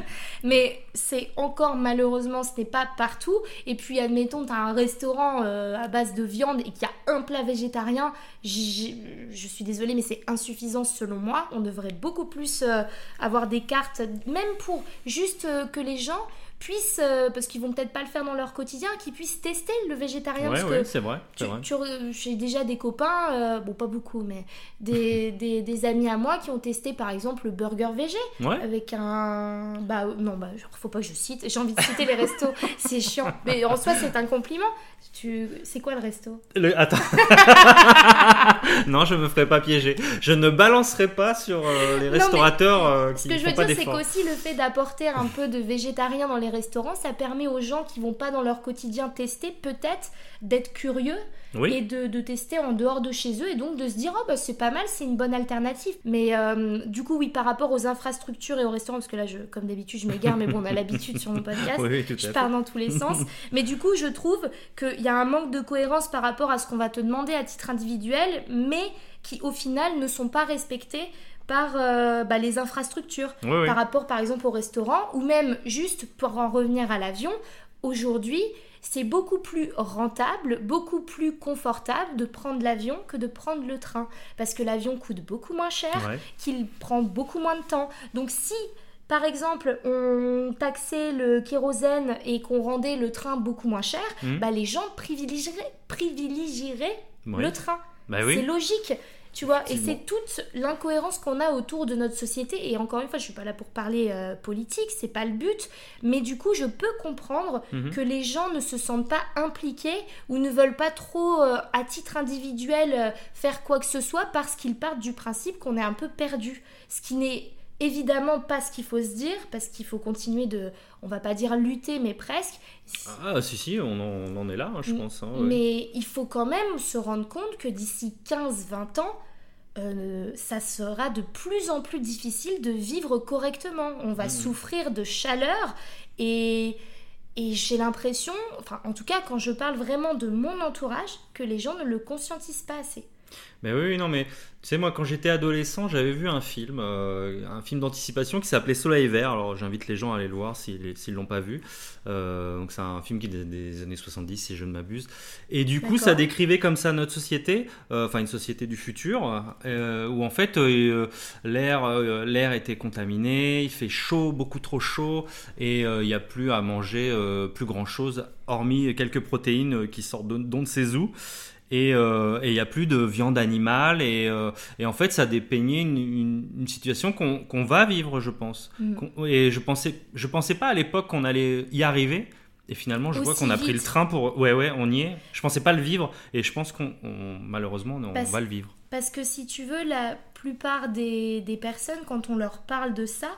Mais c'est encore malheureusement, ce n'est pas partout. Et puis, admettons, tu as un restaurant euh, à base de viande et qu'il y a un plat végétarien. Je suis désolée, mais c'est insuffisant selon moi. On devrait beaucoup plus euh, avoir des cartes, même pour juste euh, que les gens puissent, euh, parce qu'ils vont peut-être pas le faire dans leur quotidien, qu'ils puissent tester le végétarien. Parce ouais, c'est vrai, J'ai déjà des copains, euh, bon pas beaucoup, mais des, des, des amis à moi qui ont testé par exemple le burger végé Ouais. avec un bah non bah faut pas que je cite j'ai envie de citer les restos c'est chiant mais en soi c'est un compliment tu c'est quoi le resto? Le- Attends. non, je me ferai pas piéger. Je ne balancerai pas sur euh, les mais restaurateurs euh, ce qui que je veux pas dire c'est qu'aussi le fait d'apporter un peu de végétarien dans les restaurants ça permet aux gens qui vont pas dans leur quotidien tester peut-être d'être curieux et de, de tester en dehors de chez eux et donc de se dire oh bah c'est pas mal c'est une bonne alternative. Mais euh, du coup oui par rapport aux infrastructures et aux restaurants parce que là je comme d'habitude je m'égare mais bon on a l'habitude sur mon podcast. Oui, oui, tout je pars dans tous les sens. Mais du coup, je trouve qu'il y a un manque de cohérence par rapport à ce qu'on va te demander à titre individuel, mais qui au final ne sont pas respectés par euh, bah, les infrastructures. Oui, oui. Par rapport par exemple au restaurant, ou même juste pour en revenir à l'avion, aujourd'hui, c'est beaucoup plus rentable, beaucoup plus confortable de prendre l'avion que de prendre le train. Parce que l'avion coûte beaucoup moins cher, Ouais. qu'il prend beaucoup moins de temps. Donc si, par exemple, on taxait le kérosène et qu'on rendait le train beaucoup moins cher, Mhm. bah, les gens privilégieraient, privilégieraient Oui. le train. Bah C'est logique. Tu vois, et c'est toute l'incohérence qu'on a autour de notre société. Et encore une fois, je suis pas là pour parler euh, politique, c'est pas le but. Mais du coup, je peux comprendre Mhm. que les gens ne se sentent pas impliqués ou ne veulent pas trop, euh, à titre individuel, euh, faire quoi que ce soit parce qu'ils partent du principe qu'on est un peu perdu. Ce qui n'est évidemment pas ce qu'il faut se dire, parce qu'il faut continuer de, on va pas dire lutter, mais presque. Ah, si, si, on en, on en est là, hein, je pense. hein, ouais. Mais il faut quand même se rendre compte que d'ici 15-20 ans, euh, ça sera de plus en plus difficile de vivre correctement. On va Mhm. souffrir de chaleur et, et j'ai l'impression, enfin en tout cas quand je parle vraiment de mon entourage, que les gens ne le conscientisent pas assez. Mais oui, non, mais tu sais, moi, quand j'étais adolescent, j'avais vu un film, euh, un film d'anticipation qui s'appelait Soleil Vert. Alors, j'invite les gens à aller le voir s'ils s'ils l'ont pas vu. Euh, donc, c'est un film qui est des, des années 70, si je ne m'abuse. Et du coup, ça décrivait comme ça notre société, euh, enfin, une société du futur, où en fait, l'air l'air était contaminé, il fait chaud, beaucoup trop chaud, et il n'y a plus à manger plus grand chose, hormis quelques protéines qui sortent d'on de ses os. Et euh, et il n'y a plus de viande animale. Et, euh, et en fait, ça dépeignait une, une- une situation qu'on va vivre, je pense. Mm. Et je pensais, je pensais pas à l'époque qu'on allait y arriver. Et finalement, je vois qu'on a pris le train pour. Ouais, ouais, on y est. Je pensais pas le vivre. Et je pense qu'on, on- malheureusement, on Parce- va le vivre. Parce que si tu veux, la plupart des, des personnes, quand on leur parle de ça,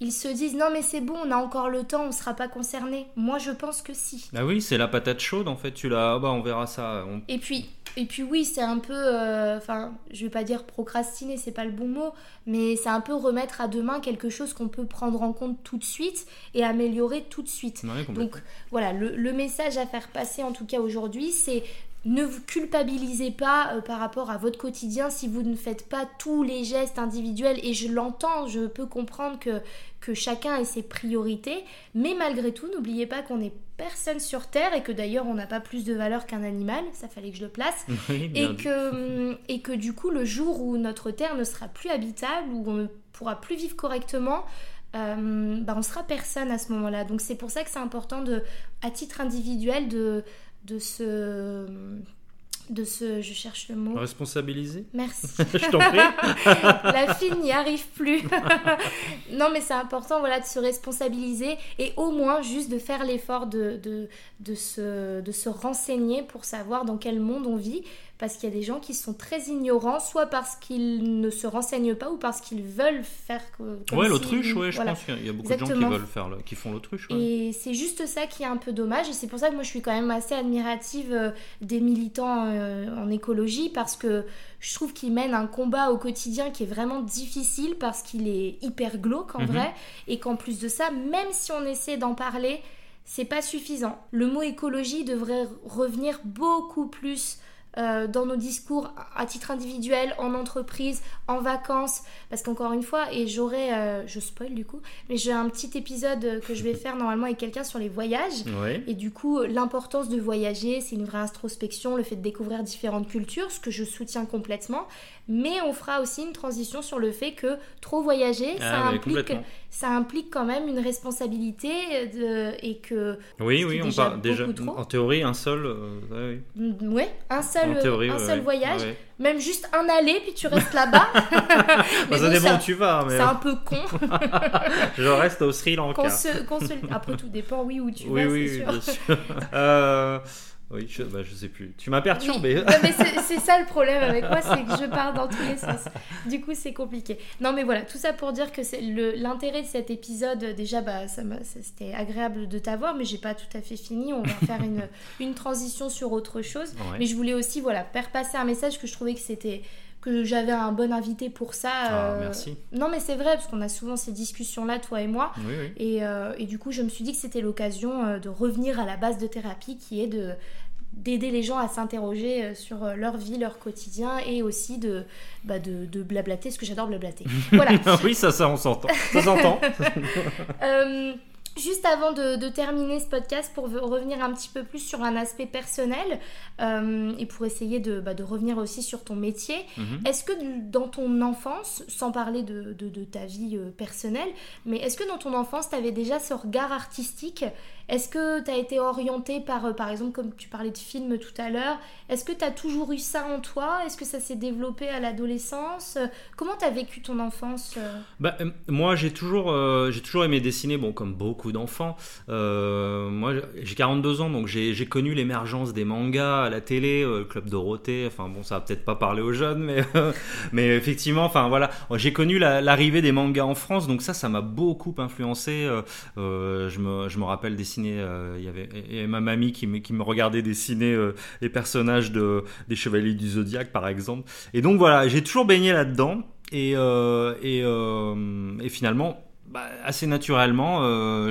ils se disent non mais c'est bon, on a encore le temps, on ne sera pas concerné. Moi je pense que si. Ah oui, c'est la patate chaude en fait. Tu l'as. ah bah, on verra ça. On- Et puis, et puis oui, c'est un peu, euh, enfin, je vais pas dire procrastiner, c'est pas le bon mot, mais c'est un peu remettre à demain quelque chose qu'on peut prendre en compte tout de suite et améliorer tout de suite. Ouais. Donc voilà, le, le message à faire passer en tout cas aujourd'hui, c'est ne vous culpabilisez pas euh, par rapport à votre quotidien si vous ne faites pas tous les gestes individuels. Et je l'entends, je peux comprendre que, que chacun ait ses priorités. Mais malgré tout, n'oubliez pas qu'on est personne sur Terre et que d'ailleurs on n'a pas plus de valeur qu'un animal. Ça fallait que je le place. Oui, Et que, hum, et que du coup, le jour où notre Terre ne sera plus habitable, où on ne pourra plus vivre correctement, euh, bah, on sera personne à ce moment-là. Donc c'est pour ça que c'est important, de, à titre individuel, de, de se... De se... Je cherche le mot. Responsabiliser? Merci. Je t'en prie. La fille n'y arrive plus. non, mais c'est important voilà, de se responsabiliser et au moins juste de faire l'effort de, de, de, se, de se renseigner pour savoir dans quel monde on vit. Parce qu'il y a des gens qui sont très ignorants, soit parce qu'ils ne se renseignent pas ou parce qu'ils veulent faire comme Ouais, si- l'autruche, ouais, je voilà. pense qu'il y a beaucoup de gens qui veulent faire, qui font l'autruche. ouais. Et c'est juste ça qui est un peu dommage. Et c'est pour ça que moi je suis quand même assez admirative euh, des militants euh, en écologie parce que je trouve qu'ils mènent un combat au quotidien qui est vraiment difficile parce qu'il est hyper glauque en Mhm. vrai. Et qu'en plus de ça, même si on essaie d'en parler, c'est pas suffisant. Le mot écologie devrait revenir beaucoup plus. Euh, dans nos discours à titre individuel, en entreprise, en vacances, parce qu'encore une fois, et j'aurai, euh, je spoil du coup, mais j'ai un petit épisode que je vais faire normalement avec quelqu'un sur les voyages. Ouais. Et du coup, l'importance de voyager, c'est une vraie introspection, le fait de découvrir différentes cultures, ce que je soutiens complètement. Mais on fera aussi une transition sur le fait que trop voyager, ça, Ah, mais implique, ça implique quand même une responsabilité de, et que, Oui, oui, on parle déjà. En théorie, un seul. euh, oui. mm, ouais, un seul, théorie, un seul ouais. voyage, Ouais. même juste un aller, puis tu restes là-bas. Bah, ça dépend ça- où tu vas, mais C'est un peu con. je reste au Sri Lanka. se- Après, tout dépend, oui, où tu oui, vas, oui, c'est oui, sûr. bien sûr. Euh, oui, je, bah, je sais plus. Tu m'as perturbé. Oui. Mais c'est ça le problème avec moi, c'est que je pars dans tous les sens. Du coup, c'est compliqué. Non, mais voilà, tout ça pour dire que l'intérêt de cet épisode, déjà, bah, ça m'a- ça- c'était agréable de t'avoir, mais j'ai pas tout à fait fini. On va faire une, une transition sur autre chose. Ouais. Mais je voulais aussi, voilà, faire passer un message que je trouvais que c'était que j'avais un bon invité pour ça. Ah, euh, merci. Non, mais c'est vrai, parce qu'on a souvent ces discussions-là, toi et moi. Oui, oui. Et, euh, et du coup, je me suis dit que c'était l'occasion euh, de revenir à la base de thérapie qui est de d'aider les gens à s'interroger euh, sur euh, leur vie, leur quotidien et aussi de, bah, de, de blablater, parce que j'adore blablater. Voilà. oui, ça, ça, on s'entend. Ça s'entend. Euh, Juste avant de, de terminer ce podcast, pour ve- revenir un petit peu plus sur un aspect personnel euh, et pour essayer de, bah, de revenir aussi sur ton métier, Mhm. est-ce que dans ton enfance, sans parler de, ta vie personnelle, mais est-ce que dans ton enfance, tu avais déjà ce regard artistique Est-ce que tu as été orienté par, euh, par exemple, comme tu parlais de films tout à l'heure, est-ce que tu as toujours eu ça en toi? Est-ce que ça s'est développé à l'adolescence? Comment tu as vécu ton enfance bah, Moi, j'ai toujours, j'ai toujours aimé dessiner, bon, comme beaucoup d'enfants. moi, j'ai 42 ans, donc j'ai connu l'émergence des mangas à la télé, le Club Dorothée, enfin bon, ça va peut-être pas parler aux jeunes, mais, mais effectivement, enfin voilà, j'ai connu l'arrivée des mangas en France, donc ça, ça m'a beaucoup influencé. je, me, je me rappelle dessiner, il y avait ma mamie qui me, regardait dessiner les personnages de, des Chevaliers du Zodiaque, par exemple. Et donc voilà, j'ai toujours baigné là-dedans. Et, et, et, finalement, bah, assez naturellement,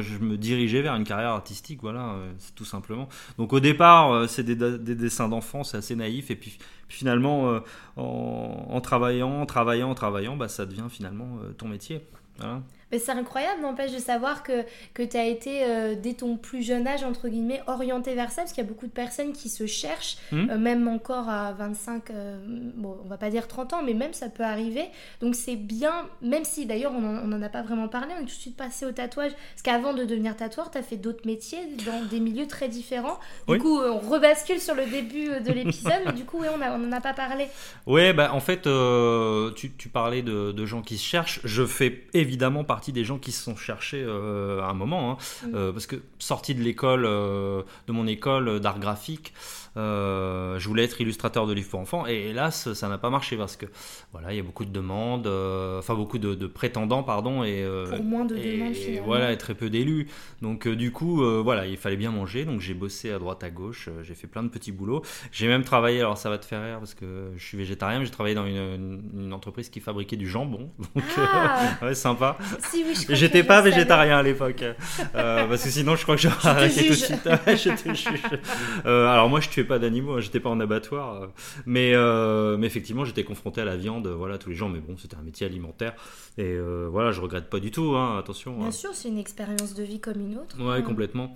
je me dirigeais vers une carrière artistique, voilà, tout simplement. Donc au départ, c'est des, des, dessins d'enfants, c'est assez naïf, et puis finalement, en, travaillant, en travaillant, en travaillant, bah, ça devient finalement ton métier. Voilà. Mais c'est incroyable, n'empêche de savoir que, que tu as été, euh, dès ton plus jeune âge, entre guillemets, orienté vers ça, parce qu'il y a beaucoup de personnes qui se cherchent, hmm. euh, même encore à 25, euh, bon, on va pas dire 30 ans, mais même ça peut arriver. Donc c'est bien, même si d'ailleurs on n'en a pas vraiment parlé, on est tout de suite passé au tatouage, parce qu'avant de devenir tatoueur, tu as fait d'autres métiers dans des milieux très différents. Du coup, on rebascule sur le début de l'épisode, mais du coup, oui, on n'en a pas parlé. Ouais, bah en fait, tu, tu, parlais de, de gens qui se cherchent. Je fais évidemment partie des gens qui se sont cherchés euh, à un moment. Hein. Mm. Euh, parce que sorti de l'école, euh, de mon école d'art graphique, euh, je voulais être illustrateur de livres pour enfants et hélas ça n'a pas marché parce que voilà il y a beaucoup de demandes, euh, enfin beaucoup de, prétendants pardon et euh, pour moins de demandes voilà et très peu d'élus. Donc du coup voilà il fallait bien manger donc j'ai bossé à droite à gauche, j'ai fait plein de petits boulots. J'ai même travaillé alors ça va te faire rire parce que je suis végétarien mais j'ai travaillé dans une, entreprise qui fabriquait du jambon donc ah ouais sympa. Si, oui, J'étais pas végétarien à l'époque parce que sinon je crois que j'aurais arrêté tout de suite. alors moi je tuais pas d'animaux, hein, j'étais pas en abattoir, euh, mais, euh, mais effectivement j'étais confronté à la viande, voilà tous les gens, mais bon c'était un métier alimentaire et euh, voilà je regrette pas du tout, hein, attention. Bien sûr c'est une expérience de vie comme une autre. Ouais complètement.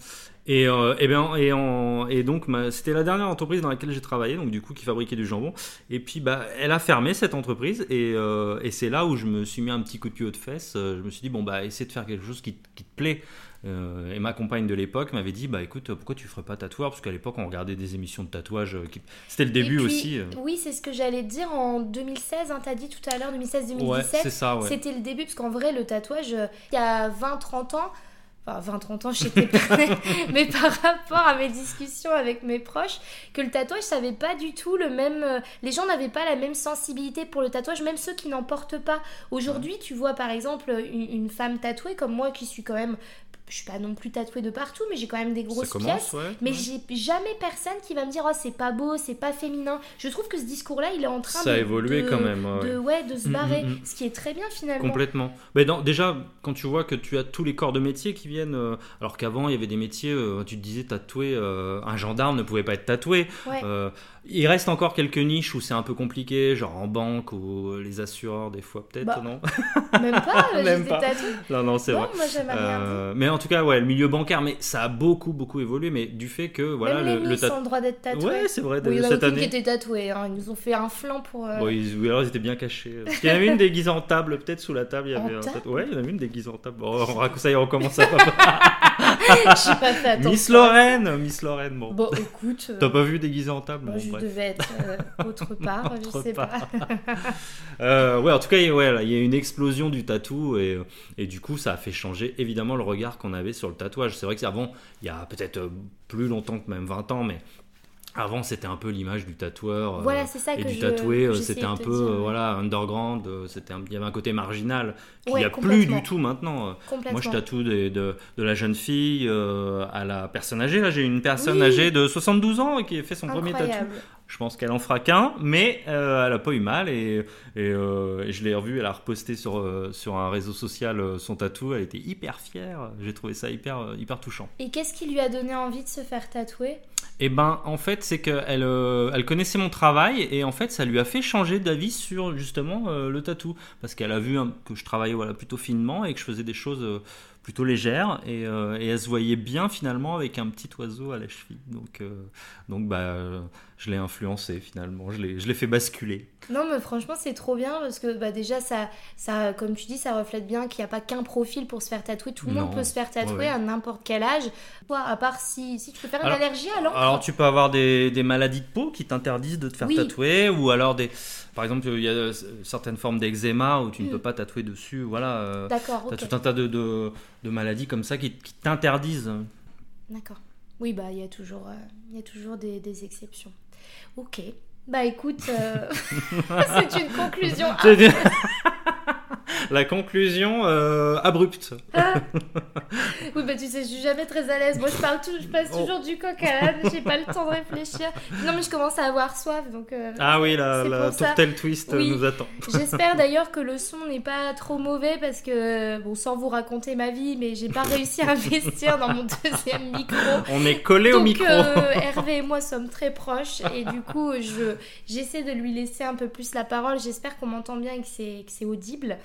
Et, et, bien, et, en, et donc, c'était la dernière entreprise dans laquelle j'ai travaillé, donc du coup, qui fabriquait du jambon. Et puis, bah, elle a fermé cette entreprise, et, et c'est là où je me suis mis un petit coup de pied aux fesses. Je me suis dit, bon, bah, essaie de faire quelque chose qui, qui te plaît. Euh, et ma compagne de l'époque m'avait dit bah écoute pourquoi tu ferais pas tatoueur? Parce qu'à l'époque on regardait des émissions de tatouage euh, qui... c'était le début aussi euh. oui c'est ce que j'allais dire en 2016 hein, t'as dit tout à l'heure 2016 2017 c'est ça c'était le début parce qu'en vrai le tatouage il y a 20 30 ans enfin 20-30 ans, je sais mais par rapport à mes discussions avec mes proches, que le tatouage, ça n'avait pas du tout le même. Les gens n'avaient pas la même sensibilité pour le tatouage, même ceux qui n'en portent pas. Aujourd'hui, tu vois par exemple une, femme tatouée, comme moi qui suis quand même je suis pas non plus tatouée de partout, mais j'ai quand même des grosses pièces. mais j'ai jamais personne qui va me dire oh c'est pas beau, c'est pas féminin. Je trouve que ce discours-là, il est en train ça de, a évolué quand même, de, ouais, de se mm, barrer, mm, mm. ce qui est très bien finalement. Complètement. Mais déjà, quand tu vois que tu as tous les corps de métier qui viennent, euh, alors qu'avant il y avait des métiers, euh, tu te disais tatouer, euh, un gendarme ne pouvait pas être tatoué. il reste encore quelques niches où c'est un peu compliqué, genre en banque ou les assureurs des fois peut-être, bah, non? Même pas, même pas. Non non c'est vrai. Moi, mais en tout cas, ouais, le milieu bancaire, mais ça a beaucoup, beaucoup évolué, mais du fait que, voilà, Même le, le ont le droit d'être tatoués. Ouais, c'est vrai, oui, cette année. qui étaient tatoués, hein. ils nous ont fait un flanc pour. Euh... Bon, ils, alors ils étaient bien cachés. Parce qu'il y en avait une déguisée en table, peut-être sous la table, il y avait un table. Ouais, il y en avait une déguisée en table. Bon, ça y est, on recommence à Je suis pas fait attention. Miss Lorraine, Miss Lorraine, bon. Bon, écoute. T'as pas vu déguisée en table bon, Je bref. devais être euh, autre part, je sais pas. euh, ouais, en tout cas, ouais, il y a une explosion du tatou et, et du coup, ça a fait changer évidemment le regard qu'on avait sur le tatouage. C'est vrai que avant, il y a peut-être euh, plus longtemps que même 20 ans, mais avant, c'était un peu l'image du tatoueur. Euh, voilà, c'est ça et que du tatoué, euh, c'était un peu voilà underground. C'était il y avait un côté marginal qu'il n'y a plus du tout maintenant. Moi, je tatoue de, de, la jeune fille à la personne âgée. Là, j'ai une personne âgée de 72 ans qui a fait son premier tatou. Je pense qu'elle en fera qu'un, mais euh, elle a pas eu mal et, euh, et, je l'ai revue, elle a reposté sur, euh, sur un réseau social son tatou, elle était hyper fière, j'ai trouvé ça hyper, hyper touchant. Et qu'est-ce qui lui a donné envie de se faire tatouer? Eh ben, en fait, c'est qu'elle elle connaissait mon travail et en fait, ça lui a fait changer d'avis sur justement le tatou parce qu'elle a vu que je travaillais voilà, plutôt finement et que je faisais des choses plutôt légère et, euh, et, elle se voyait bien finalement avec un petit oiseau à la cheville. Donc, euh, donc bah, je l'ai influencé finalement, je l'ai fait basculer. Non mais franchement c'est trop bien parce que bah, déjà ça, ça, comme tu dis, ça reflète bien qu'il n'y a pas qu'un profil pour se faire tatouer. Tout le monde peut se faire tatouer à n'importe quel âge. Toi, à part si, si tu peux faire une allergie alors Alors tu peux avoir des, des maladies de peau qui t'interdisent de te faire tatouer ou alors des... Par exemple, il y a certaines formes d'eczéma où tu ne mm. peux pas tatouer dessus. Voilà. D'accord. Tu as tout un tas de, de de maladies comme ça qui, t'interdisent. D'accord. Oui, bah il y a toujours, euh, il y a toujours des, des, exceptions. Ok. Bah écoute, euh, c'est une conclusion. la conclusion euh, abrupte. Ah. Oui, bah tu sais, je suis jamais très à l'aise. Moi, je parle tout, je passe oh. toujours du coq à l'âne, j'ai pas le temps de réfléchir. Non, mais je commence à avoir soif, donc. Euh, ah oui, la, la tourtelle twist nous attend. J'espère d'ailleurs que le son n'est pas trop mauvais parce que, bon, sans vous raconter ma vie, mais j'ai pas réussi à investir dans mon deuxième micro. On est collé au micro. Euh, Hervé et moi sommes très proches et du coup, je j'essaie de lui laisser un peu plus la parole. J'espère qu'on m'entend bien et que c'est audible.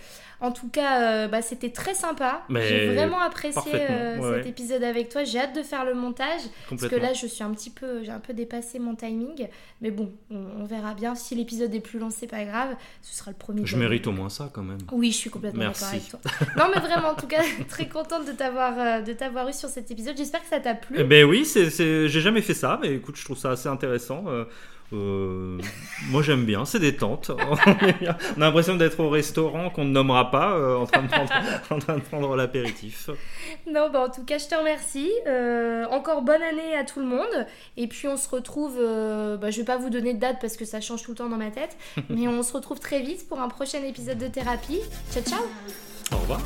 En tout cas, euh, bah, c'était très sympa. J'ai vraiment apprécié euh, cet épisode avec toi. J'ai hâte de faire le montage parce que là, je suis un petit peu, j'ai un peu dépassé mon timing. Mais bon, on, verra bien. Si l'épisode est plus long, c'est pas grave. Ce sera le premier. Je mérite au moins ça quand même. Oui, je suis complètement d'accord avec toi. Non, mais vraiment, en tout cas, très contente de t'avoir, euh, de t'avoir eu sur cet épisode. J'espère que ça t'a plu. Eh ben oui, c'est, j'ai jamais fait ça, mais écoute, je trouve ça assez intéressant. Euh, moi j'aime bien, c'est détente. On, a l'impression d'être au restaurant qu'on ne nommera pas euh, en train de prendre, prendre l'apéritif. Non, bah en tout cas je te remercie. Euh, encore bonne année à tout le monde. Et puis on se retrouve, bah, je vais pas vous donner de date parce que ça change tout le temps dans ma tête, mais on se retrouve très vite pour un prochain épisode de thérapie. Ciao ciao Au revoir